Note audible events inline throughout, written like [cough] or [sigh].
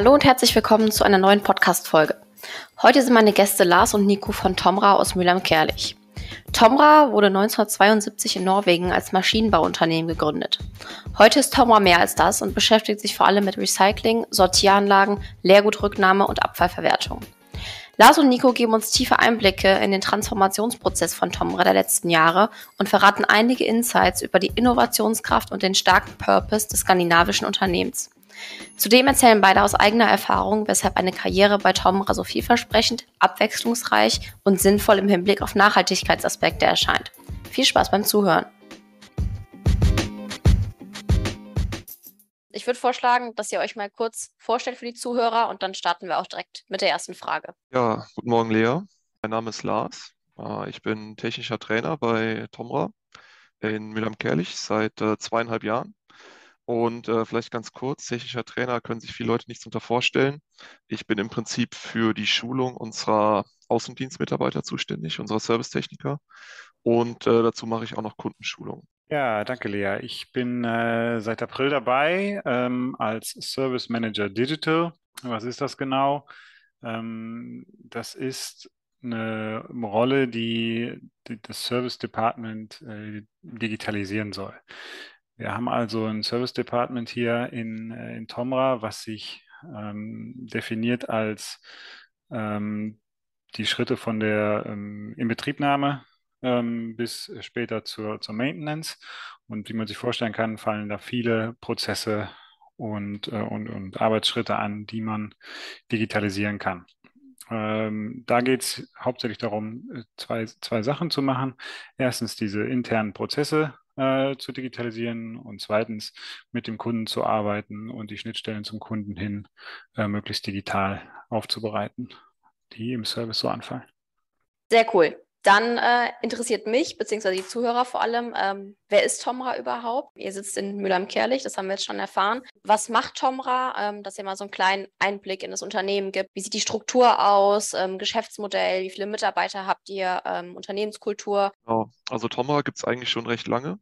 Hallo und herzlich willkommen zu einer neuen Podcast-Folge. Heute sind meine Gäste Lars und Nico von Tomra aus Mülheim-Kerlich. Tomra wurde 1972 in Norwegen als Maschinenbauunternehmen gegründet. Heute ist Tomra mehr als das und beschäftigt sich vor allem mit Recycling, Sortieranlagen, Leergutrücknahme und Abfallverwertung. Lars und Nico geben uns tiefe Einblicke in den Transformationsprozess von Tomra der letzten Jahre und verraten einige Insights über die Innovationskraft und den starken Purpose des skandinavischen Unternehmens. Zudem erzählen beide aus eigener Erfahrung, weshalb eine Karriere bei Tomra so vielversprechend, abwechslungsreich und sinnvoll im Hinblick auf Nachhaltigkeitsaspekte erscheint. Viel Spaß beim Zuhören. Ich würde vorschlagen, dass ihr euch mal kurz vorstellt für die Zuhörer und dann starten wir auch direkt mit der ersten Frage. Ja, guten Morgen, Lea. Mein Name ist Lars. Äh, ich bin technischer Trainer bei Tomra in Mülheim-Kerlich seit äh, zweieinhalb Jahren. Und äh, vielleicht ganz kurz, technischer Trainer können sich viele Leute nichts unter vorstellen. Ich bin im Prinzip für die Schulung unserer Außendienstmitarbeiter zuständig, unserer Servicetechniker. Und äh, dazu mache ich auch noch Kundenschulung. Ja, danke, Lea. Ich bin äh, seit April dabei ähm, als Service Manager Digital. Was ist das genau? Ähm, das ist eine Rolle, die, die das Service Department äh, digitalisieren soll. Wir haben also ein Service Department hier in, äh, in Tomra, was sich ähm, definiert als ähm, die Schritte von der ähm, Inbetriebnahme ähm, bis später zur, zur Maintenance. Und wie man sich vorstellen kann, fallen da viele Prozesse und, äh, und, und Arbeitsschritte an, die man digitalisieren kann. Ähm, da geht es hauptsächlich darum, äh, zwei, zwei Sachen zu machen. Erstens diese internen Prozesse äh, zu digitalisieren und zweitens mit dem Kunden zu arbeiten und die Schnittstellen zum Kunden hin äh, möglichst digital aufzubereiten, die im Service so anfallen. Sehr cool. Dann äh, interessiert mich, beziehungsweise die Zuhörer vor allem, ähm, wer ist Tomra überhaupt? Ihr sitzt in Mülheim-Kerlich, das haben wir jetzt schon erfahren. Was macht Tomra? Ähm, dass ihr mal so einen kleinen Einblick in das Unternehmen gibt. Wie sieht die Struktur aus? Ähm, Geschäftsmodell? Wie viele Mitarbeiter habt ihr? Ähm, Unternehmenskultur? Genau. Also Tomra gibt es eigentlich schon recht lange.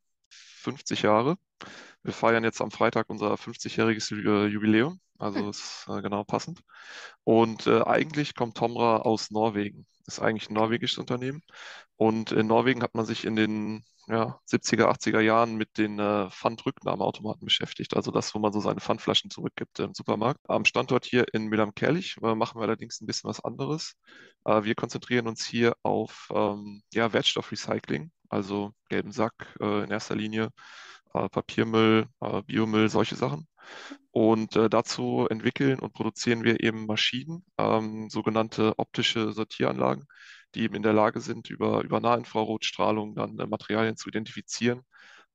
50 Jahre. Wir feiern jetzt am Freitag unser 50-jähriges Jubiläum, also hm. ist äh, genau passend. Und äh, eigentlich kommt Tomra aus Norwegen. Ist eigentlich ein norwegisches Unternehmen. Und in Norwegen hat man sich in den ja, 70er, 80er Jahren mit den äh, Pfandrücknahmeautomaten beschäftigt. Also das, wo man so seine Pfandflaschen zurückgibt im Supermarkt. Am Standort hier in Mülheim-Kerlich äh, machen wir allerdings ein bisschen was anderes. Äh, wir konzentrieren uns hier auf ähm, ja, Wertstoffrecycling also gelben Sack äh, in erster Linie, äh, Papiermüll, äh, Biomüll, solche Sachen. Und äh, dazu entwickeln und produzieren wir eben Maschinen, ähm, sogenannte optische Sortieranlagen, die eben in der Lage sind, über, über Nahinfrarotstrahlung dann äh, Materialien zu identifizieren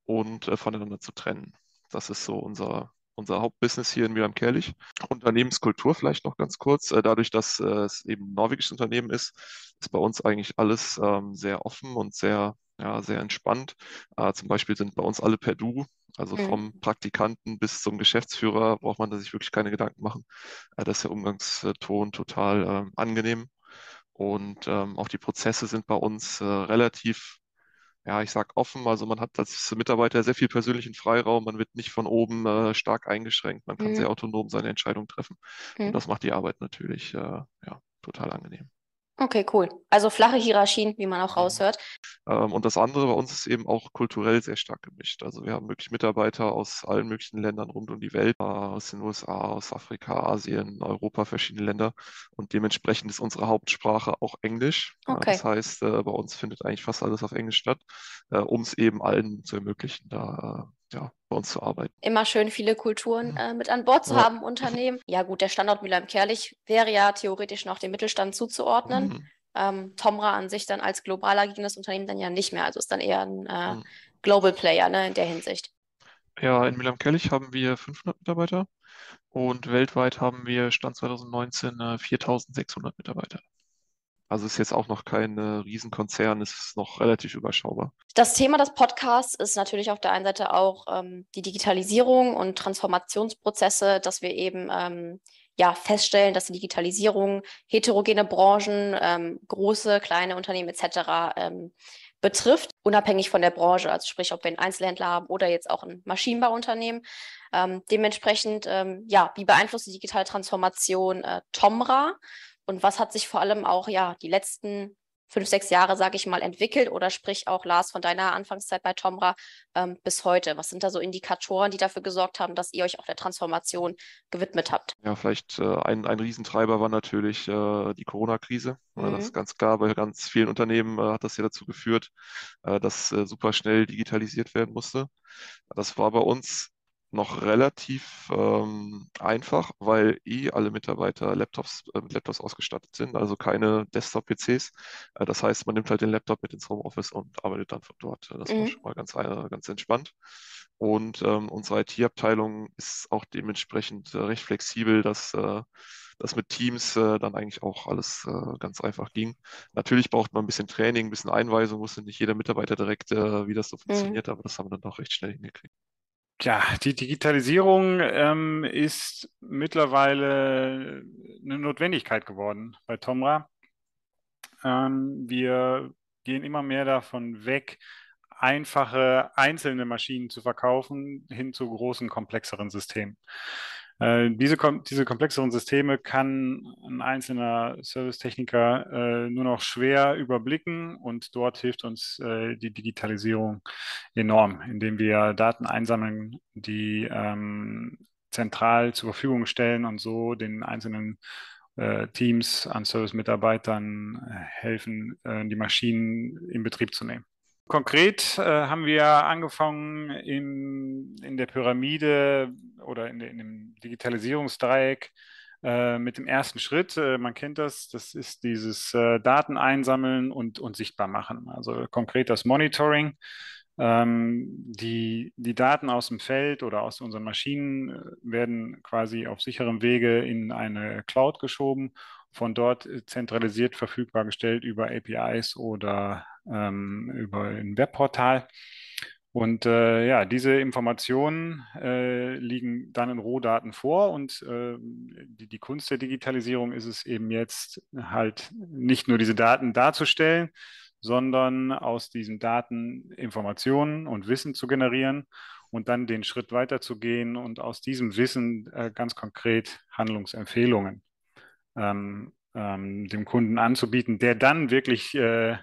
und äh, voneinander zu trennen. Das ist so unser, unser Hauptbusiness hier in Mülheim Kerlich. Unternehmenskultur vielleicht noch ganz kurz. Dadurch, dass es eben ein norwegisches Unternehmen ist, ist bei uns eigentlich alles ähm, sehr offen und sehr ja, sehr entspannt. Äh, zum Beispiel sind bei uns alle per Du, also mhm. vom Praktikanten bis zum Geschäftsführer braucht man da sich wirklich keine Gedanken machen. Äh, das ist der Umgangston total äh, angenehm. Und ähm, auch die Prozesse sind bei uns äh, relativ, ja, ich sag offen. Also man hat als Mitarbeiter sehr viel persönlichen Freiraum. Man wird nicht von oben äh, stark eingeschränkt. Man kann mhm. sehr autonom seine Entscheidung treffen. Mhm. Und das macht die Arbeit natürlich äh, ja, total angenehm. Okay, cool. Also flache Hierarchien, wie man auch raushört. Ähm, und das andere bei uns ist eben auch kulturell sehr stark gemischt. Also wir haben wirklich Mitarbeiter aus allen möglichen Ländern rund um die Welt, äh, aus den USA, aus Afrika, Asien, Europa, verschiedene Länder. Und dementsprechend ist unsere Hauptsprache auch Englisch. Okay. Das heißt, äh, bei uns findet eigentlich fast alles auf Englisch statt, äh, um es eben allen zu ermöglichen, da ja, bei uns zu arbeiten. Immer schön viele Kulturen äh, mit an Bord zu ja. haben im Unternehmen. Ja gut, der Standort Mülheim-Kerlich wäre ja theoretisch noch dem Mittelstand zuzuordnen. Mhm. Ähm, Tomra an sich dann als global agierendes Unternehmen dann ja nicht mehr. Also ist dann eher ein äh, mhm. Global Player ne, in der Hinsicht. Ja, in Mülheim-Kerlich haben wir 500 Mitarbeiter und weltweit haben wir Stand 2019 äh, 4600 Mitarbeiter. Also ist jetzt auch noch kein äh, Riesenkonzern, ist noch relativ überschaubar. Das Thema des Podcasts ist natürlich auf der einen Seite auch ähm, die Digitalisierung und Transformationsprozesse, dass wir eben ähm, ja, feststellen, dass die Digitalisierung heterogene Branchen, ähm, große, kleine Unternehmen etc. Ähm, betrifft, unabhängig von der Branche, also sprich, ob wir einen Einzelhändler haben oder jetzt auch ein Maschinenbauunternehmen. Ähm, dementsprechend, ähm, ja, wie beeinflusst die digitale Transformation äh, Tomra und was hat sich vor allem auch ja die letzten fünf, sechs Jahre, sage ich mal, entwickelt oder sprich auch Lars von deiner Anfangszeit bei Tomra ähm, bis heute? Was sind da so Indikatoren, die dafür gesorgt haben, dass ihr euch auch der Transformation gewidmet habt? Ja, vielleicht äh, ein, ein Riesentreiber war natürlich äh, die Corona-Krise. Mhm. Das ist ganz klar, bei ganz vielen Unternehmen äh, hat das ja dazu geführt, äh, dass äh, super schnell digitalisiert werden musste. Das war bei uns noch relativ ähm, einfach, weil eh alle Mitarbeiter Laptops, äh, mit Laptops ausgestattet sind, also keine Desktop-PCs. Äh, das heißt, man nimmt halt den Laptop mit ins Homeoffice und arbeitet dann von dort. Das mhm. war schon mal ganz, äh, ganz entspannt. Und ähm, unsere IT-Abteilung ist auch dementsprechend äh, recht flexibel, dass äh, das mit Teams äh, dann eigentlich auch alles ganz einfach ging. Natürlich braucht man ein bisschen Training, ein bisschen Einweisung, wusste nicht jeder Mitarbeiter direkt, wie das so mhm. funktioniert, mhm. aber das haben wir dann auch recht schnell hingekriegt. Ja, die Digitalisierung ähm, ist mittlerweile eine Notwendigkeit geworden bei Tomra. Ähm, wir gehen immer mehr davon weg, einfache einzelne Maschinen zu verkaufen, hin zu großen, komplexeren Systemen. Äh, diese, diese komplexeren Systeme kann ein einzelner Servicetechniker äh, nur noch schwer überblicken und dort hilft uns äh, die Digitalisierung enorm, indem wir Daten einsammeln, die ähm, zentral zur Verfügung stellen und so den einzelnen äh, Teams an Service-Mitarbeitern äh, helfen, die Maschinen in Betrieb zu nehmen. Konkret äh, haben wir angefangen in, in der Pyramide oder in, in dem Digitalisierungsdreieck äh, mit dem ersten Schritt. Äh, man kennt das, das ist dieses äh, Daten einsammeln und, und sichtbar machen. Also konkret das Monitoring. Ähm, die, die Daten aus dem Feld oder aus unseren Maschinen äh, werden quasi auf sicherem Wege in eine Cloud geschoben, von dort äh, zentralisiert verfügbar gestellt über APIs oder ähm, über ein Webportal. Und äh, ja, diese Informationen äh, liegen dann in Rohdaten vor und äh, die, die, Kunst der Digitalisierung ist es eben jetzt halt nicht nur diese Daten darzustellen, sondern aus diesen Daten Informationen und Wissen zu generieren und dann den Schritt weiter zu gehen und aus diesem Wissen äh, ganz konkret Handlungsempfehlungen ähm, ähm, dem Kunden anzubieten, der dann wirklich äh,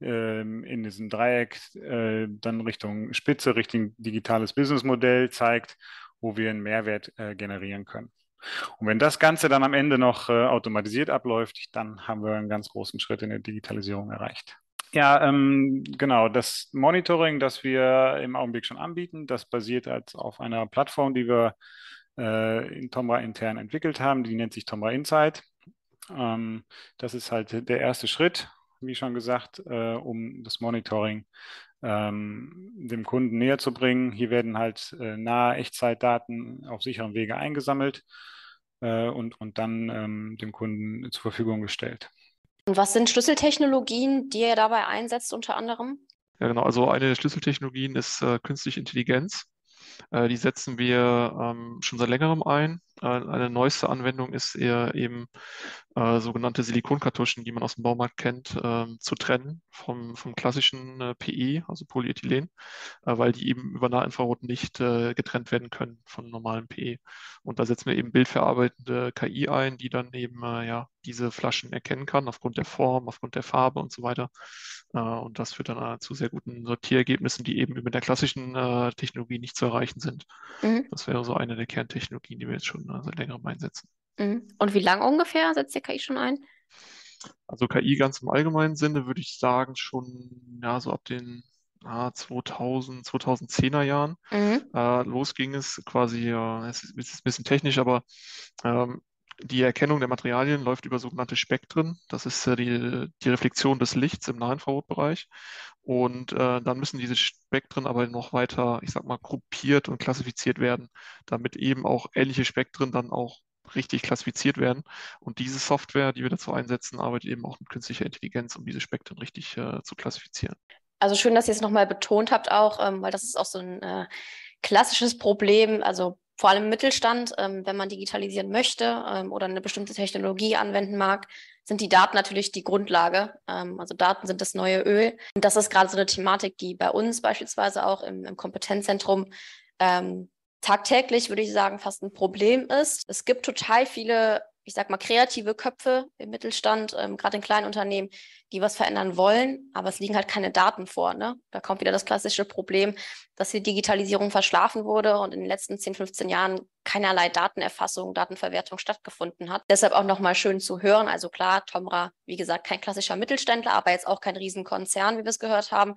in diesem Dreieck äh, dann Richtung Spitze, Richtung digitales Businessmodell zeigt, wo wir einen Mehrwert äh, generieren können. Und wenn das Ganze dann am Ende noch äh, automatisiert abläuft, dann haben wir einen ganz großen Schritt in der Digitalisierung erreicht. Ja, ähm, genau. Das Monitoring, das wir im Augenblick schon anbieten, das basiert halt auf einer Plattform, die wir äh, in Tomra intern entwickelt haben. Die nennt sich Tomra Insight. Ähm, das ist halt der erste Schritt wie schon gesagt, äh, um das Monitoring ähm, dem Kunden näher zu bringen. Hier werden halt äh, nahe Echtzeitdaten auf sicherem Wege eingesammelt äh, und, und dann ähm, dem Kunden zur Verfügung gestellt. Und was sind Schlüsseltechnologien, die ihr dabei einsetzt unter anderem? Ja, genau. Also eine der Schlüsseltechnologien ist äh, künstliche Intelligenz. Äh, die setzen wir ähm, schon seit längerem ein. Äh, eine neueste Anwendung ist eher eben äh, sogenannte Silikonkartuschen, die man aus dem Baumarkt kennt, äh, zu trennen vom, vom klassischen äh, PE, also Polyethylen, äh, weil die eben über Nahinfrarot nicht äh, getrennt werden können von normalem PE. Und da setzen wir eben bildverarbeitende KI ein, die dann eben ja diese Flaschen erkennen kann aufgrund der Form, aufgrund der Farbe und so weiter. Und das führt dann zu sehr guten Sortierergebnissen, die eben mit der klassischen Technologie nicht zu erreichen sind. Mhm. Das wäre so eine der Kerntechnologien, die wir jetzt schon seit längerem einsetzen. Mhm. Und wie lange ungefähr setzt ihr KI schon ein? Also KI ganz im allgemeinen Sinne würde ich sagen schon ja so ab den ah, 2000, 2010er Jahren. Mhm. Äh, los ging es quasi, äh, es ist, ist, ein bisschen technisch, aber ähm, die Erkennung der Materialien läuft über sogenannte Spektren. Das ist äh, die, die Reflexion des Lichts im Nahinfrarotbereich. Und äh, dann müssen diese Spektren aber noch weiter, ich sag mal, gruppiert und klassifiziert werden, damit eben auch ähnliche Spektren dann auch richtig klassifiziert werden. Und diese Software, die wir dazu einsetzen, arbeitet eben auch mit künstlicher Intelligenz, um diese Spektren richtig äh, zu klassifizieren. Also schön, dass ihr es nochmal betont habt auch, ähm, weil das ist auch so ein äh, klassisches Problem. Also vor allem im Mittelstand, ähm, wenn man digitalisieren möchte ähm, oder eine bestimmte Technologie anwenden mag, sind die Daten natürlich die Grundlage. Ähm, also Daten sind das neue Öl. Und das ist gerade so eine Thematik, die bei uns beispielsweise auch im, im Kompetenzzentrum ähm, tagtäglich, würde ich sagen, fast ein Problem ist. Es gibt total viele ich sag mal, kreative Köpfe im Mittelstand, ähm, gerade in kleinen Unternehmen, die was verändern wollen, aber es liegen halt keine Daten vor. Ne? Da kommt wieder das klassische Problem, dass die Digitalisierung verschlafen wurde und in den letzten 10, 15 Jahren keinerlei Datenerfassung, Datenverwertung stattgefunden hat. Deshalb auch nochmal schön zu hören. Also klar, Tomra, wie gesagt, kein klassischer Mittelständler, aber jetzt auch kein Riesenkonzern, wie wir es gehört haben,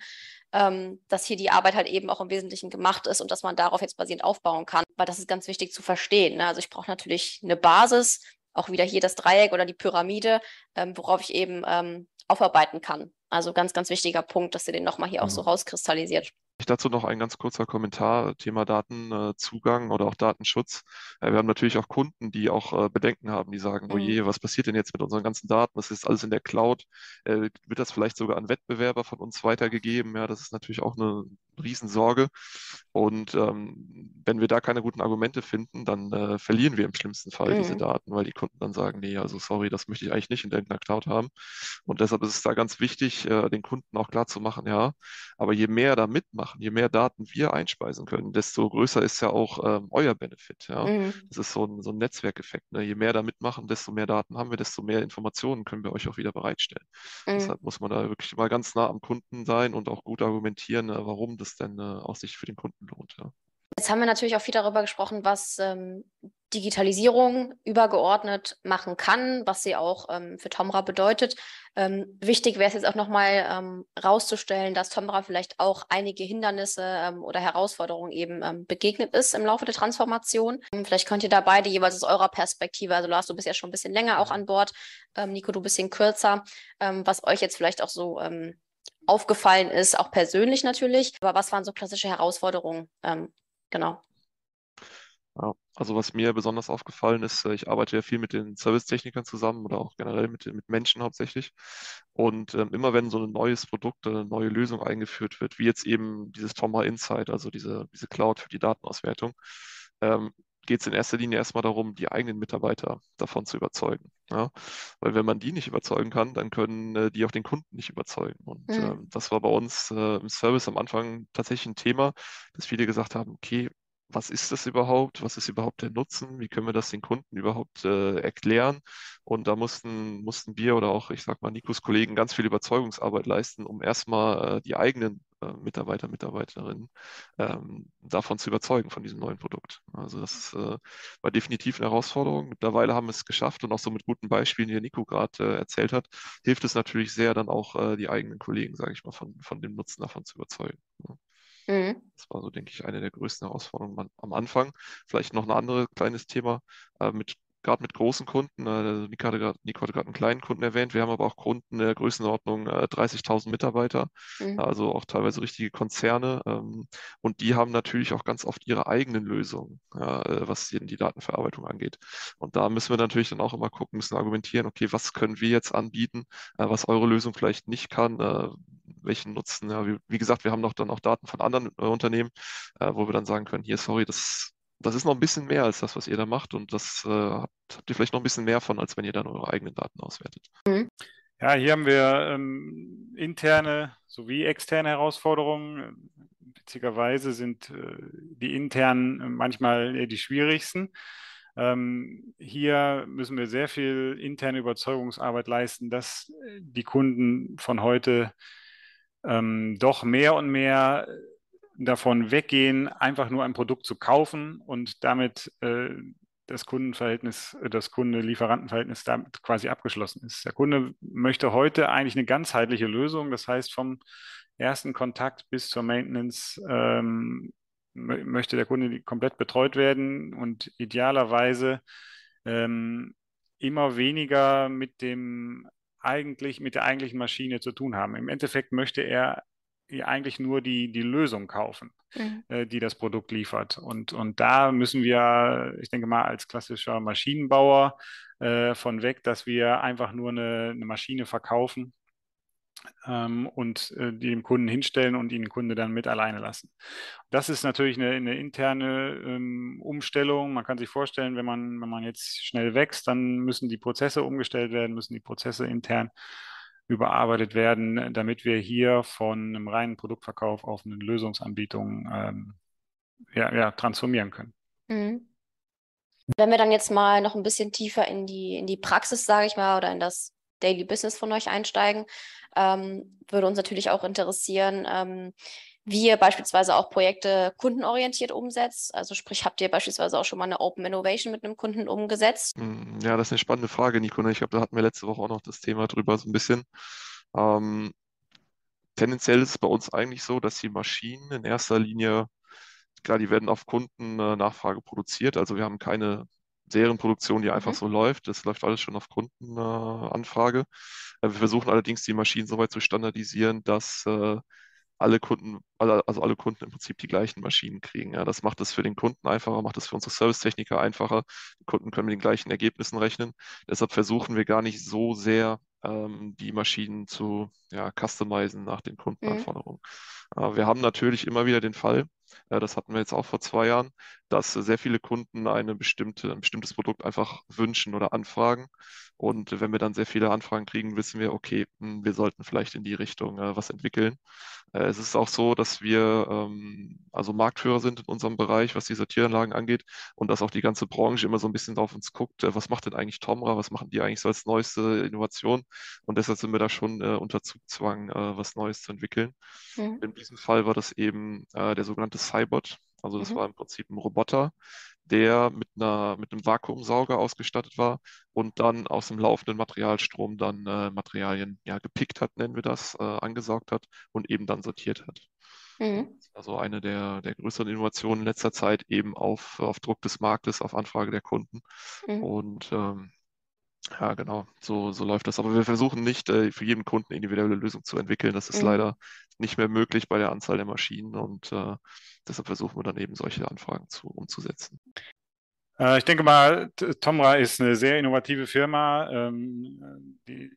ähm, dass hier die Arbeit halt eben auch im Wesentlichen gemacht ist und dass man darauf jetzt basierend aufbauen kann. Weil das ist ganz wichtig zu verstehen. Ne? Also ich brauche natürlich eine Basis, auch wieder hier das Dreieck oder die Pyramide, ähm, worauf ich eben ähm, aufarbeiten kann. Also ganz, ganz wichtiger Punkt, dass ihr den nochmal hier mhm. auch so mhm. rauskristallisiert. Dazu noch ein ganz kurzer Kommentar, Thema Datenzugang oder auch Datenschutz. Wir haben natürlich auch Kunden, die auch äh, Bedenken haben, die sagen, oh je, mhm. was passiert denn jetzt mit unseren ganzen Daten? Das ist alles in der Cloud. Äh, wird das vielleicht sogar an Wettbewerber von uns weitergegeben? Ja, das ist natürlich auch eine Riesensorge. Und ähm, wenn wir da keine guten Argumente finden, dann äh, verlieren wir im schlimmsten Fall mhm. diese Daten, weil die Kunden dann sagen, nee, also sorry, das möchte ich eigentlich nicht in der Cloud haben. Und deshalb ist es da ganz wichtig, äh, den Kunden auch klar zu machen, ja, aber je mehr da mitmachen, je mehr Daten wir einspeisen können, desto größer ist ja auch ähm, euer Benefit. Ja? Mhm. Das ist so ein, so ein Netzwerkeffekt. Ne? Je mehr da mitmachen, desto mehr Daten haben wir, desto mehr Informationen können wir euch auch wieder bereitstellen. Mhm. Deshalb muss man da wirklich mal ganz nah am Kunden sein und auch gut argumentieren, äh, warum das denn äh, auch sich für den Kunden lohnt. Ja. Jetzt haben wir natürlich auch viel darüber gesprochen, was ähm, Digitalisierung übergeordnet machen kann, was sie auch ähm, für Tomra bedeutet. Ähm, wichtig wäre es jetzt auch nochmal ähm, rauszustellen, dass Tomra vielleicht auch einige Hindernisse ähm, oder Herausforderungen eben ähm, begegnet ist im Laufe der Transformation. Ähm, vielleicht könnt ihr da beide jeweils aus eurer Perspektive, also Lars, du bist ja schon ein bisschen länger auch an Bord, Nico, du ein bisschen kürzer, was euch jetzt vielleicht auch so aufgefallen ist, auch persönlich natürlich. Aber was waren so klassische Herausforderungen? Ähm, genau. Ja, also was mir besonders aufgefallen ist, äh, ich arbeite ja viel mit den Servicetechnikern zusammen oder auch generell mit, mit Menschen hauptsächlich. Und ähm, immer wenn so ein neues Produkt, eine neue Lösung eingeführt wird, wie jetzt eben dieses Tomra Insight, also diese, diese Cloud für die Datenauswertung, ähm, geht es in erster Linie erstmal darum, die eigenen Mitarbeiter davon zu überzeugen. Ja? Weil wenn man die nicht überzeugen kann, dann können äh, die auch den Kunden nicht überzeugen. Und mhm. äh, das war bei uns äh, im Service am Anfang tatsächlich ein Thema, dass viele gesagt haben, okay, was ist das überhaupt? Was ist überhaupt der Nutzen? Wie können wir das den Kunden überhaupt äh, erklären? Und da mussten, mussten wir oder auch, ich sag mal, Nikos Kollegen ganz viel Überzeugungsarbeit leisten, um erstmal äh, die eigenen Mitarbeiter, Mitarbeiterinnen ähm, davon zu überzeugen, von diesem neuen Produkt. Also das äh, war definitiv eine Herausforderung. Mittlerweile haben wir es geschafft und auch so mit guten Beispielen, die Nico gerade äh, erzählt hat, hilft es natürlich sehr, dann auch äh, die eigenen Kollegen, sage ich mal, von, von dem Nutzen davon zu überzeugen. Ja. Mhm. Das war so, denke ich, eine der größten Herausforderungen am Anfang. Vielleicht noch ein anderes kleines Thema äh, mit gerade mit großen Kunden, äh, Nico hatte gerade einen kleinen Kunden erwähnt, wir haben aber auch Kunden der Größenordnung äh, 30.000 Mitarbeiter, mhm. also auch teilweise richtige Konzerne. Ähm, und die haben natürlich auch ganz oft ihre eigenen Lösungen, ja, äh, was die, Datenverarbeitung angeht. Und da müssen wir natürlich dann auch immer gucken, müssen argumentieren, okay, was können wir jetzt anbieten, äh, was eure Lösung vielleicht nicht kann, äh, welchen Nutzen. Ja, wie, wie, gesagt, wir haben noch dann auch Daten von anderen äh, Unternehmen, wo wir dann sagen können, hier, sorry, das das ist noch ein bisschen mehr als das, was ihr da macht und das äh, habt, habt, ihr vielleicht noch ein bisschen mehr von, als wenn ihr dann eure eigenen Daten auswertet. Mhm. Ja, hier haben wir ähm, interne sowie externe Herausforderungen. Witzigerweise sind äh, die internen manchmal die schwierigsten. Ähm, hier müssen wir sehr viel interne Überzeugungsarbeit leisten, dass die Kunden von heute ähm, doch mehr und mehr davon weggehen, einfach nur ein Produkt zu kaufen und damit äh, das Kundenverhältnis, äh, das Kunde-Lieferantenverhältnis damit quasi abgeschlossen ist. Der Kunde möchte heute eigentlich eine ganzheitliche Lösung, das heißt vom ersten Kontakt bis zur Maintenance ähm, möchte der Kunde komplett betreut werden und idealerweise ähm, immer weniger mit dem eigentlich mit der eigentlichen Maschine zu tun haben. Im Endeffekt möchte er eigentlich nur die, die Lösung kaufen, mhm. äh, die das Produkt liefert. Und, und da müssen wir, ich denke mal, als klassischer Maschinenbauer äh, von weg, dass wir einfach nur eine, eine Maschine verkaufen ähm, und äh, die dem Kunden hinstellen und ihn den Kunde dann mit alleine lassen. Das ist natürlich eine, eine interne ähm, Umstellung. Man kann sich vorstellen, wenn man, wenn man jetzt schnell wächst, dann müssen die Prozesse umgestellt werden, müssen die Prozesse intern überarbeitet werden, damit wir hier von einem reinen Produktverkauf auf eine Lösungsanbietung ähm, ja, ja, transformieren können. Mhm. Wenn wir dann jetzt mal noch ein bisschen tiefer in die, in die Praxis, sage ich mal, oder in das Daily Business von euch einsteigen, ähm, würde uns natürlich auch interessieren, ähm, wie ihr beispielsweise auch Projekte kundenorientiert umsetzt. Also sprich, habt ihr beispielsweise auch schon mal eine Open Innovation mit einem Kunden umgesetzt? Hm, ja, das ist eine spannende Frage, Nico. Ne? Ich glaube, da hatten wir letzte Woche auch noch das Thema drüber so ein bisschen. Ähm, tendenziell ist es bei uns eigentlich so, dass die Maschinen in erster Linie, klar, die werden auf Kundennachfrage produziert. Also wir haben keine Serienproduktion, die einfach mhm. so läuft. Das läuft alles schon auf Kundenanfrage. Äh, wir versuchen allerdings, die Maschinen so weit zu standardisieren, dass äh, alle Kunden, alle, also alle Kunden im Prinzip die gleichen Maschinen kriegen. Ja, das macht es für den Kunden einfacher, macht es für unsere Servicetechniker einfacher. Die Kunden können mit den gleichen Ergebnissen rechnen. Deshalb versuchen wir gar nicht so sehr ähm, die Maschinen zu ja, customizen nach den Kundenanforderungen. Mhm. Äh, wir haben natürlich immer wieder den Fall, das hatten wir jetzt auch vor zwei Jahren, dass sehr viele Kunden eine bestimmte, ein bestimmtes Produkt einfach wünschen oder anfragen. Und wenn wir dann sehr viele Anfragen kriegen, wissen wir, okay, hm, wir sollten vielleicht in die Richtung äh, was entwickeln. Äh, es ist auch so, dass wir ähm, also Marktführer sind in unserem Bereich, was die Sortieranlagen angeht und dass auch die ganze Branche immer so ein bisschen auf uns guckt, äh, was macht denn eigentlich Tomra, was machen die eigentlich so als neueste Innovation? Und deshalb sind wir da schon unter Zugzwang, was Neues zu entwickeln. Mhm. In diesem Fall war das eben der sogenannte Cybot. Also das mhm. war im Prinzip ein Roboter, der mit, einer, mit einem Vakuumsauger ausgestattet war und dann aus dem laufenden Materialstrom dann äh, Materialien ja, gepickt hat, nennen wir das, äh, angesaugt hat und eben dann sortiert hat. Mhm. Also eine der, der größeren Innovationen in letzter Zeit eben auf, auf Druck des Marktes, auf Anfrage der Kunden. Mhm. Und ähm, ja, genau, so, so läuft das. Aber wir versuchen nicht, äh, für jeden Kunden individuelle Lösungen zu entwickeln. Das ist mhm. leider nicht mehr möglich bei der Anzahl der Maschinen und äh, deshalb versuchen wir dann eben solche Anfragen zu, umzusetzen. Äh, ich denke mal, Tomra ist eine sehr innovative Firma. Ähm, die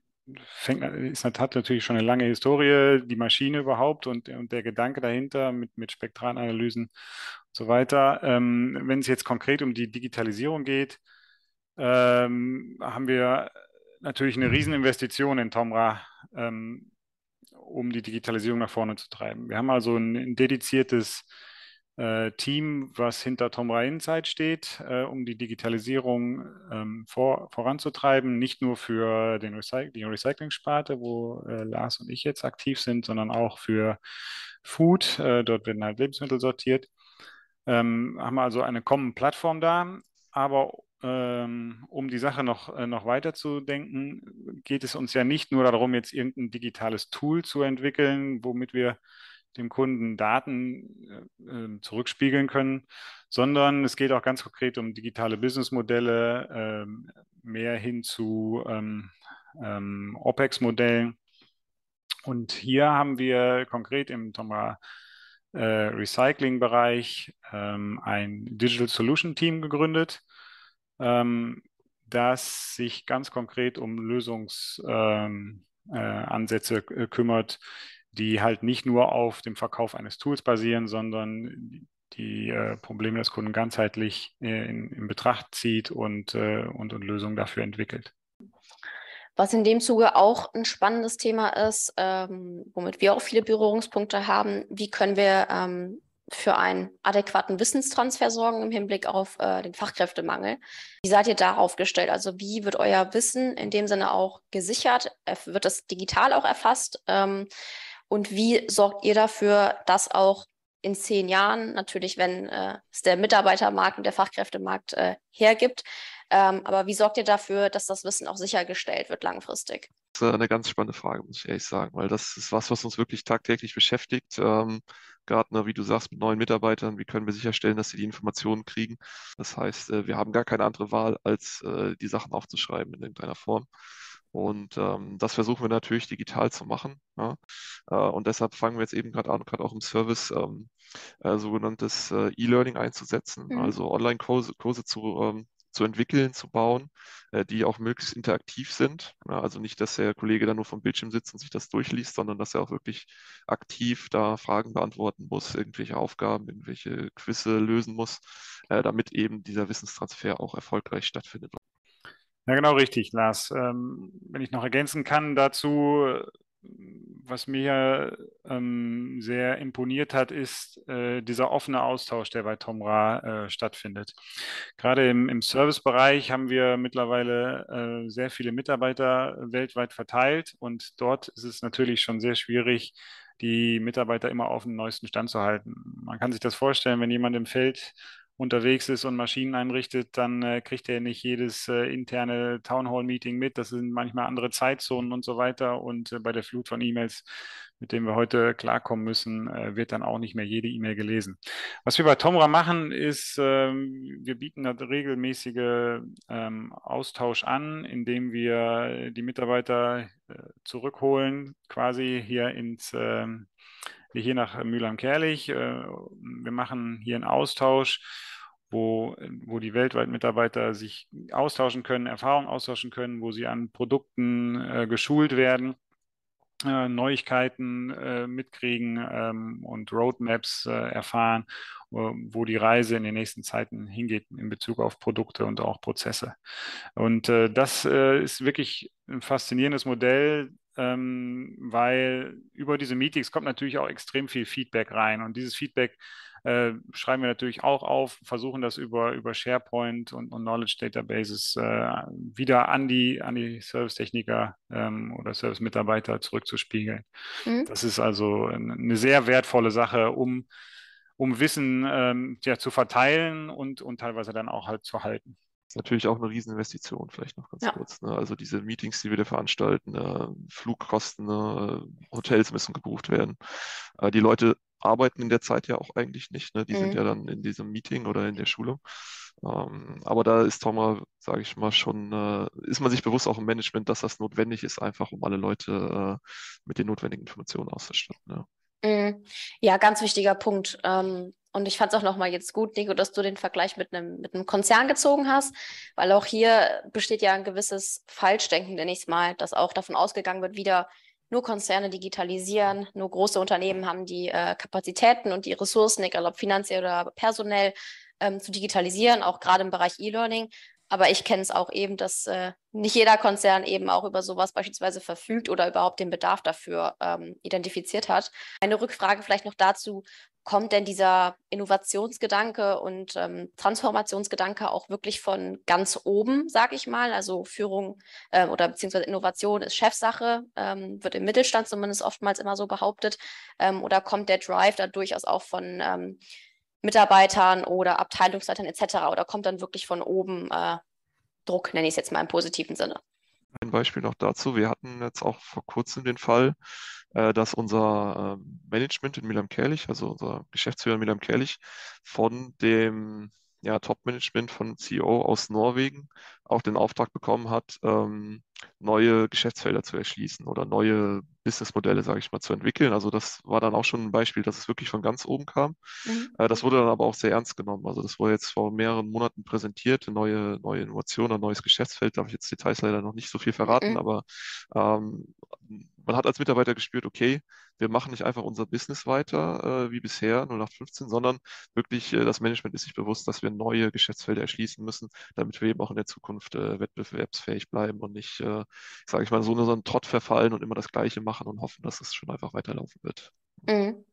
fängt, ist, hat natürlich schon eine lange Historie, die Maschine überhaupt und, und der Gedanke dahinter mit, mit Spektralanalysen und so weiter. Ähm, wenn es jetzt konkret um die Digitalisierung geht, ähm, haben wir natürlich eine Rieseninvestition in Tomra, ähm, um die Digitalisierung nach vorne zu treiben. Wir haben also ein, ein dediziertes äh, Team, was hinter Tomra Insight steht, äh, um die Digitalisierung ähm, vor, voranzutreiben, nicht nur für den Recy die Recycling-Sparte, wo äh, Lars und ich jetzt aktiv sind, sondern auch für Food. Äh, dort werden halt Lebensmittel sortiert. Ähm, haben also eine Common Plattform da, aber um die Sache noch, äh, noch weiter zu denken, geht es uns ja nicht nur darum, jetzt irgendein digitales Tool zu entwickeln, womit wir dem Kunden Daten äh, ähm, zurückspiegeln können, sondern es geht auch ganz konkret um digitale Businessmodelle, äh, mehr hin zu ähm, ähm, OPEX-Modellen. Und hier haben wir konkret im Tomra äh, Recycling-Bereich ähm, ein Digital Solution Team gegründet, ähm, das sich ganz konkret um Lösungsansätze ähm, äh, kümmert, die halt nicht nur auf dem Verkauf eines Tools basieren, sondern die äh, Probleme des Kunden ganzheitlich äh, in, in, Betracht zieht und, äh, und, und Lösungen dafür entwickelt. Was in dem Zuge auch ein spannendes Thema ist, ähm, womit wir auch viele Berührungspunkte haben, wie können wir ähm, für einen adäquaten Wissenstransfer sorgen im Hinblick auf äh, den Fachkräftemangel. Wie seid ihr da aufgestellt? Also wie wird euer Wissen in dem Sinne auch gesichert? Wird das digital auch erfasst? Ähm, und wie sorgt ihr dafür, dass auch in zehn Jahren, natürlich, wenn äh, es der Mitarbeitermarkt und der Fachkräftemarkt äh, hergibt, ähm, aber wie sorgt ihr dafür, dass das Wissen auch sichergestellt wird langfristig? Das ist eine ganz spannende Frage, muss ich ehrlich sagen, weil das ist was, was uns wirklich tagtäglich beschäftigt. Ähm, Gerade, wie du sagst, mit neuen Mitarbeitern, wie können wir sicherstellen, dass sie die Informationen kriegen? Das heißt, äh, wir haben gar keine andere Wahl, als äh, die Sachen aufzuschreiben in irgendeiner Form. Und ähm, das versuchen wir natürlich digital zu machen. Ja? Äh, und deshalb fangen wir jetzt eben gerade an, gerade auch im Service ähm, äh, sogenanntes äh, E-Learning einzusetzen, mhm. also Online-Kurse Kurse zu, ähm, zu entwickeln, zu bauen, äh, die auch möglichst interaktiv sind. Also nicht, dass der Kollege da nur vom Bildschirm sitzt und sich das durchliest, sondern dass er auch wirklich aktiv da Fragen beantworten muss, irgendwelche Aufgaben, irgendwelche Quizze lösen muss, äh, damit eben dieser Wissenstransfer auch erfolgreich stattfindet. Ja, genau richtig, Lars. Ähm, wenn ich noch ergänzen kann dazu, was mir ähm, sehr imponiert hat, ist äh, dieser offene Austausch, der bei Tomra äh, stattfindet. Gerade im, im Servicebereich haben wir mittlerweile äh, sehr viele Mitarbeiter weltweit verteilt und dort ist es natürlich schon sehr schwierig, die Mitarbeiter immer auf den neuesten Stand zu halten. Man kann sich das vorstellen, wenn jemand im Feld unterwegs ist und Maschinen einrichtet, dann äh, kriegt er nicht jedes äh, interne Townhall-Meeting mit. Das sind manchmal andere Zeitzonen und so weiter. Und äh, bei der Flut von E-Mails, mit denen wir heute klarkommen müssen, äh, wird dann auch nicht mehr jede E-Mail gelesen. Was wir bei Tomra machen, ist, ähm, wir bieten da regelmäßige ähm, Austausch an, indem wir die Mitarbeiter äh, zurückholen, quasi hier ins ähm, hier nach Mülheim-Kerlich. Äh, wir machen hier einen Austausch, wo, wo die weltweit Mitarbeiter sich austauschen können, Erfahrungen austauschen können, wo sie an Produkten äh, geschult werden. Äh, Neuigkeiten mitkriegen ähm, und Roadmaps erfahren, wo die Reise in den nächsten Zeiten hingeht in Bezug auf Produkte und auch Prozesse. Und das ist wirklich ein faszinierendes Modell, ähm, weil über diese Meetings kommt natürlich auch extrem viel Feedback rein und dieses Feedback äh, schreiben wir natürlich auch auf, versuchen das über, über SharePoint und, und Knowledge Databases äh, wieder an die, an die Servicetechniker ähm, oder Service-Mitarbeiter zurückzuspiegeln. Mhm. Das ist also eine sehr wertvolle Sache, um, um Wissen ähm, ja, zu verteilen und, und teilweise dann auch halt zu halten ist natürlich auch eine Rieseninvestition, vielleicht noch ganz ja. kurz. Ne? Also diese Meetings, die wir da veranstalten, äh, Flugkosten, äh, Hotels müssen gebucht werden. Äh, die Leute arbeiten in der Zeit ja auch eigentlich nicht. Ne? Die mhm. sind ja dann in diesem Meeting oder in der Schulung. Ähm, aber da ist Thomas, sage ich mal, schon, äh, ist man sich bewusst auch im Management, dass das notwendig ist, einfach um alle Leute äh, mit den notwendigen Informationen auszustatten. Ja. Mhm. Ja, ganz wichtiger Punkt. Ähm, und ich fand es auch nochmal jetzt gut, Nico, dass du den Vergleich mit einem, mit einem Konzern gezogen hast, weil auch hier besteht ja ein gewisses Falschdenken, nenne ich mal, dass auch davon ausgegangen wird, wieder nur Konzerne digitalisieren, nur große Unternehmen haben die äh, Kapazitäten und die Ressourcen, egal ob finanziell oder personell, ähm, zu digitalisieren, auch gerade im Bereich E-Learning. Aber ich kenne es auch eben, dass äh, nicht jeder Konzern eben auch über sowas beispielsweise verfügt oder überhaupt den Bedarf dafür ähm, identifiziert hat. Eine Rückfrage vielleicht noch dazu, kommt denn dieser Innovationsgedanke und ähm, Transformationsgedanke auch wirklich von ganz oben, sage ich mal? Also Führung äh, oder beziehungsweise Innovation ist Chefsache, ähm, wird im Mittelstand zumindest oftmals immer so behauptet. Ähm, oder kommt der Drive da durchaus auch von ähm, Mitarbeitern oder Abteilungsleitern etc. oder kommt dann wirklich von oben äh, Druck, nenne ich es jetzt mal im positiven Sinne? Ein Beispiel noch dazu. Wir hatten jetzt auch vor kurzem den Fall, äh, dass unser äh, Management in Milam Kerlich, also unser Geschäftsführer Milam Kerlich, von dem ja, Top-Management von CEO aus Norwegen auch den Auftrag bekommen hat, ähm, neue Geschäftsfelder zu erschließen oder neue Businessmodelle, sage ich mal, zu entwickeln. Also das war dann auch schon ein Beispiel, dass es wirklich von ganz oben kam. Mhm. Äh, das wurde dann aber auch sehr ernst genommen. Also das wurde jetzt vor mehreren Monaten präsentiert, neue, neue Innovation, ein neues Geschäftsfeld. Darf ich jetzt Details leider noch nicht so viel verraten, mhm. aber ähm, man hat als Mitarbeiter gespürt, okay, wir machen nicht einfach unser Business weiter äh, wie bisher 0815, sondern wirklich äh, das Management ist sich bewusst, dass wir neue Geschäftsfelder erschließen müssen, damit wir eben auch in der Zukunft äh, wettbewerbsfähig bleiben und nicht, äh, sage ich mal, so, so einen Trott verfallen und immer das Gleiche machen und hoffen, dass es schon einfach weiterlaufen wird. Mhm.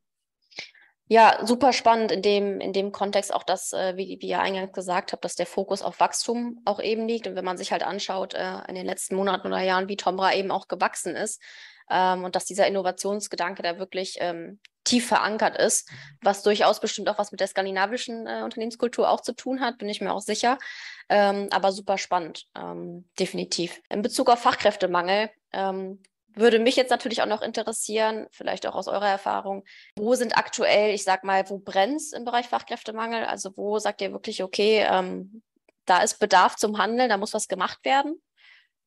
Ja, super spannend in dem, in dem Kontext auch das, äh, wie, wie ihr eingangs gesagt habt, dass der Fokus auf Wachstum auch eben liegt. Und wenn man sich halt anschaut, äh, in den letzten Monaten oder Jahren, wie Tomra eben auch gewachsen ist, ähm, und dass dieser Innovationsgedanke da wirklich ähm, tief verankert ist, was durchaus bestimmt auch was mit der skandinavischen äh, Unternehmenskultur auch zu tun hat, bin ich mir auch sicher. Ähm, aber super spannend, ähm, definitiv. In Bezug auf Fachkräftemangel ähm, würde mich jetzt natürlich auch noch interessieren, vielleicht auch aus eurer Erfahrung, wo sind aktuell, ich sag mal, wo brennt im Bereich Fachkräftemangel? Also wo sagt ihr wirklich, okay, ähm, da ist Bedarf zum Handeln, da muss was gemacht werden?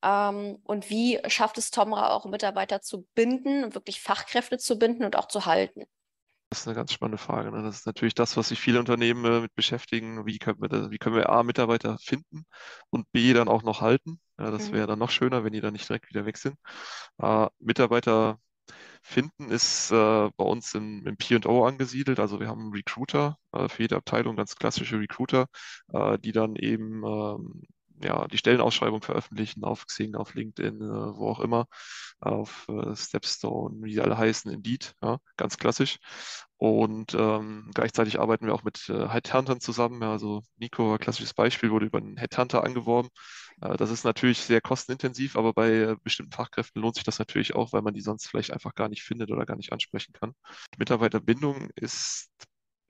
Ähm, und wie schafft es Tomra auch, Mitarbeiter zu binden und wirklich Fachkräfte zu binden und auch zu halten? Das ist eine ganz spannende Frage. Ne? Das ist natürlich das, was sich viele Unternehmen äh, mit beschäftigen. Wie können wir, da, wie können wir A, Mitarbeiter finden und B, dann auch noch halten? Ja, das mhm. wäre dann noch schöner, wenn die dann nicht direkt wieder weg sind. Äh, Mitarbeiter finden ist äh, bei uns im, im P&O angesiedelt. Also wir haben Recruiter, äh, für jede Abteilung ganz klassische Recruiter, äh, die dann eben ähm, ja, die Stellenausschreibung veröffentlichen auf Xing, auf LinkedIn, äh, wo auch immer, auf äh, Stepstone, wie die alle heißen, Indeed, ja, ganz klassisch. Und ähm, gleichzeitig arbeiten wir auch mit äh, Headhuntern zusammen. Ja, also Nico, klassisches Beispiel, wurde über einen Headhunter angeworben. Äh, das ist natürlich sehr kostenintensiv, aber bei äh, bestimmten Fachkräften lohnt sich das natürlich auch, weil man die sonst vielleicht einfach gar nicht findet oder gar nicht ansprechen kann. Die Mitarbeiterbindung ist,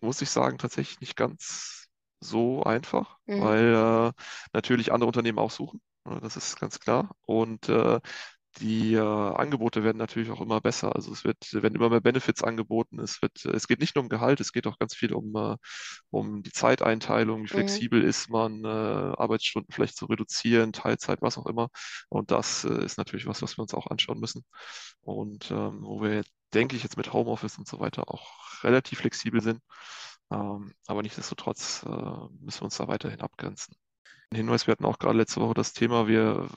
muss ich sagen, tatsächlich nicht ganz so einfach, mhm. weil äh, natürlich andere Unternehmen auch suchen. Das ist ganz klar. Und äh, die äh, Angebote werden natürlich auch immer besser. Also es wird, werden immer mehr Benefits angeboten. Es wird, es geht nicht nur um Gehalt, es geht auch ganz viel um, äh, um die Zeiteinteilung, wie mhm. flexibel mhm. ist man, äh, Arbeitsstunden vielleicht zu reduzieren, Teilzeit, was auch immer. Und das äh, ist natürlich was, was wir uns auch anschauen müssen. Und ähm, wo wir, denke ich, jetzt mit Homeoffice und so weiter auch relativ flexibel sind. Ähm, aber nichtsdestotrotz äh, müssen wir uns da weiterhin abgrenzen. Ein Hinweis, wir hatten auch gerade letzte Woche das Thema, wir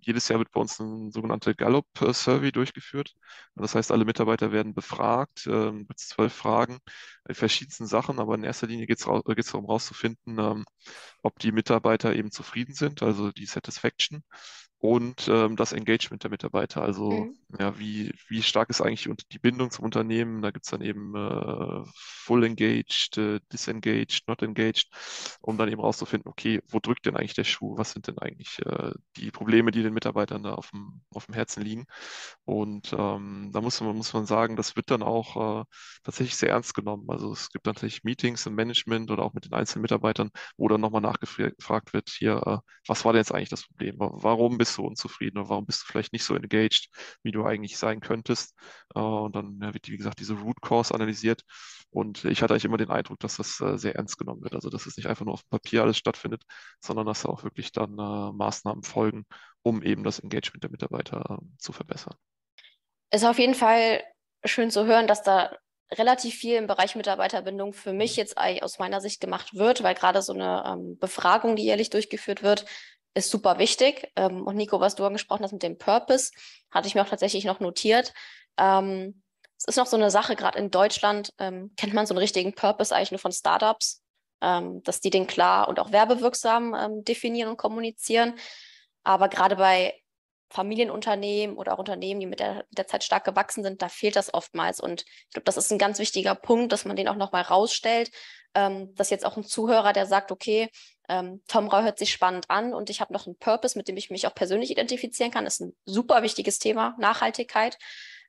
jedes Jahr wird bei uns ein sogenannter Gallup-Survey durchgeführt. Das heißt, alle Mitarbeiter werden befragt, ähm, zwölf Fragen, äh, verschiedensten Sachen, aber in erster Linie geht es darum herauszufinden, ähm, ob die Mitarbeiter eben zufrieden sind, also die Satisfaction und ähm, das Engagement der Mitarbeiter. Also mhm. ja, wie, wie stark ist eigentlich die Bindung zum Unternehmen? Da gibt es dann eben äh, full engaged, äh, disengaged, not engaged, um dann eben rauszufinden, okay, wo drückt denn eigentlich der Schuh? Was sind denn eigentlich äh, die Probleme, die den Mitarbeitern da auf dem, auf dem Herzen liegen? Und ähm, da muss man, muss man sagen, das wird dann auch äh, tatsächlich sehr ernst genommen. Also es gibt natürlich Meetings im Management oder auch mit den einzelnen Mitarbeitern, wo dann nochmal nachgefragt wird, hier, äh, was war denn jetzt eigentlich das Problem? Warum bist bist du unzufrieden oder warum bist du vielleicht nicht so engaged, wie du eigentlich sein könntest. Äh, und dann wird, wie gesagt, diese Root Cause analysiert. Und ich hatte eigentlich immer den Eindruck, dass das äh, sehr ernst genommen wird. Also, dass es nicht einfach nur auf dem Papier alles stattfindet, sondern dass da auch wirklich dann äh, Maßnahmen folgen, um eben das Engagement der Mitarbeiter zu verbessern. Ist auf jeden Fall schön zu hören, dass da relativ viel im Bereich Mitarbeiterbindung für mich jetzt aus meiner Sicht gemacht wird, weil gerade so eine ähm, Befragung, die jährlich durchgeführt wird, ist super wichtig. Ähm, und Nico, was du angesprochen hast mit dem Purpose, hatte ich mir auch tatsächlich noch notiert. Ähm, es ist noch so eine Sache, gerade in Deutschland ähm, kennt man so einen richtigen Purpose eigentlich nur von Startups, ähm, dass die den klar und auch werbewirksam ähm, definieren und kommunizieren. Aber gerade bei Familienunternehmen oder auch Unternehmen, die mit der, der Zeit stark gewachsen sind, da fehlt das oftmals. Und ich glaube, das ist ein ganz wichtiger Punkt, dass man den auch nochmal rausstellt, ähm, dass jetzt auch ein Zuhörer, der sagt, okay, ähm, Tom Rau hört sich spannend an und ich habe noch einen Purpose, mit dem ich mich auch persönlich identifizieren kann. Das ist ein super wichtiges Thema, Nachhaltigkeit.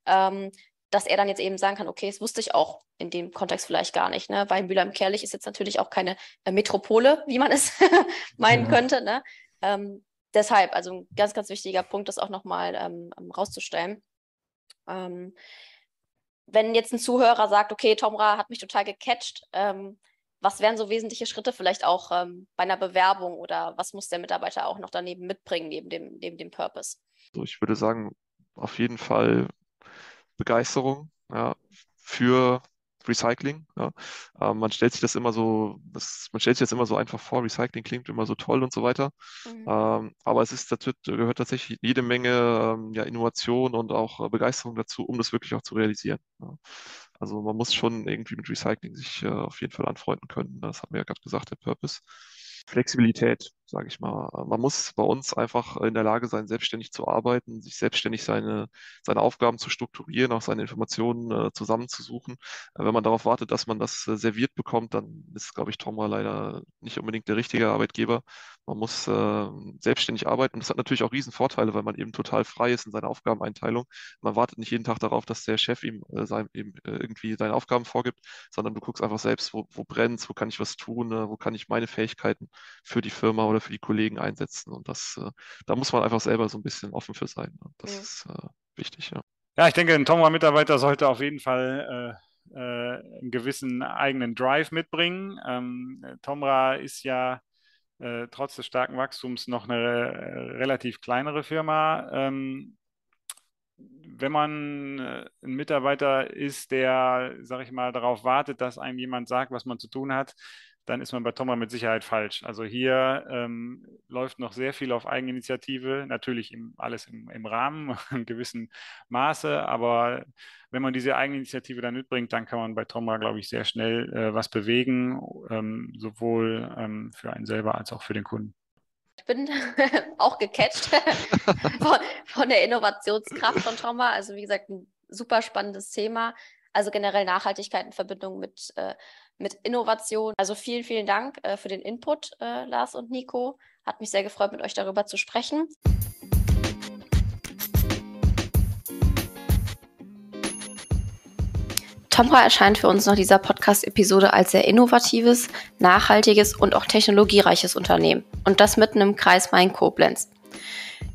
Ähm, dass er dann jetzt eben sagen kann, okay, das wusste ich auch in dem Kontext vielleicht gar nicht, ne? weil Mülheim-Kerlich ist jetzt natürlich auch keine äh, Metropole, wie man es [laughs] meinen ja. könnte. Ne? Ähm, deshalb, also ein ganz, ganz wichtiger Punkt, das auch nochmal ähm, ähm, rauszustellen. Ähm, wenn jetzt ein Zuhörer sagt, okay, Tomra hat mich total gecatcht, ähm, was wären so wesentliche Schritte vielleicht auch ähm, bei einer Bewerbung oder was muss der Mitarbeiter auch noch daneben mitbringen, neben dem, neben dem Purpose? So, ich würde sagen, auf jeden Fall Begeisterung ja, für Recycling. Ja. Ähm, man stellt sich das immer so, das, man stellt sich das immer so einfach vor, Recycling klingt immer so toll und so weiter. Mhm. Ähm, aber es ist, dazu gehört tatsächlich jede Menge ähm, ja, Innovation und auch äh, Begeisterung dazu, um das wirklich auch zu realisieren. Ja. Also man muss schon irgendwie mit Recycling sich äh, auf jeden Fall anfreunden können. Das haben wir ja gerade gesagt, der Purpose. Flexibilität, sage ich mal. Man muss bei uns einfach in der Lage sein, selbstständig zu arbeiten, sich selbstständig seine, seine Aufgaben zu strukturieren, auch seine Informationen äh, zusammenzusuchen. Äh, wenn man darauf wartet, dass man das äh, serviert bekommt, dann ist, glaube ich, Tomra leider nicht unbedingt der richtige Arbeitgeber. Man muss äh, selbstständig arbeiten. Das hat natürlich auch Riesenvorteile, weil man eben total frei ist in seiner Aufgabeneinteilung. Man wartet nicht jeden Tag darauf, dass der Chef ihm, äh, sein, ihm äh, irgendwie seine Aufgaben vorgibt, sondern du guckst einfach selbst, wo, wo brennt wo kann ich was tun, wo kann ich meine Fähigkeiten für die Firma oder für die Kollegen einsetzen. Und das, äh, da muss man einfach selber so ein bisschen offen für sein. Und das ja. ist äh, wichtig, ja. Ja, ich denke, ein Tomra-Mitarbeiter sollte auf jeden Fall äh, äh, einen gewissen eigenen Drive mitbringen. Ähm, Tomra ist ja äh, trotz des starken Wachstums noch eine äh, relativ kleinere Firma. Ähm, wenn man ein Mitarbeiter ist, der, sag ich mal, darauf wartet, dass einem jemand sagt, was man zu tun hat, dann ist man bei Thomas mit Sicherheit falsch. Also hier ähm, läuft noch sehr viel auf Eigeninitiative, natürlich im, alles im, im Rahmen, [laughs] in gewissem Maße, aber wenn man diese Eigeninitiative dann mitbringt, dann kann man bei Thomas, glaube ich, sehr schnell äh, was bewegen, ähm, sowohl ähm, für einen selber als auch für den Kunden. ich bin [laughs] auch gecatcht [laughs] von, von, der Innovationskraft von Trauma. Also wie gesagt, ein super spannendes Thema. Also generell Nachhaltigkeit in Verbindung mit, äh, mit Innovation. Also vielen, vielen Dank äh, für den Input, äh, Lars und Nico. Hat mich sehr gefreut, mit euch darüber zu sprechen. Tomra erscheint für uns nach dieser Podcast-Episode als sehr innovatives, nachhaltiges und auch technologiereiches Unternehmen. Und das mitten im Kreis Main-Koblenz.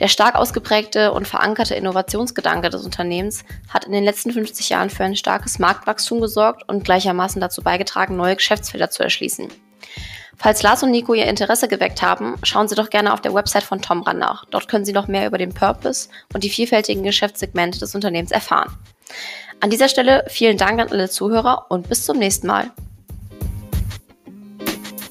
Der stark ausgeprägte und verankerte Innovationsgedanke des Unternehmens hat in den letzten 50 Jahren für ein starkes Marktwachstum gesorgt und gleichermaßen dazu beigetragen, neue Geschäftsfelder zu erschließen. Falls Lars und Nico ihr Interesse geweckt haben, schauen Sie doch gerne auf der Website von Tomra nach. Dort können Sie noch mehr über den Purpose und die vielfältigen Geschäftssegmente des Unternehmens erfahren. An dieser Stelle vielen Dank an alle Zuhörer und bis zum nächsten Mal.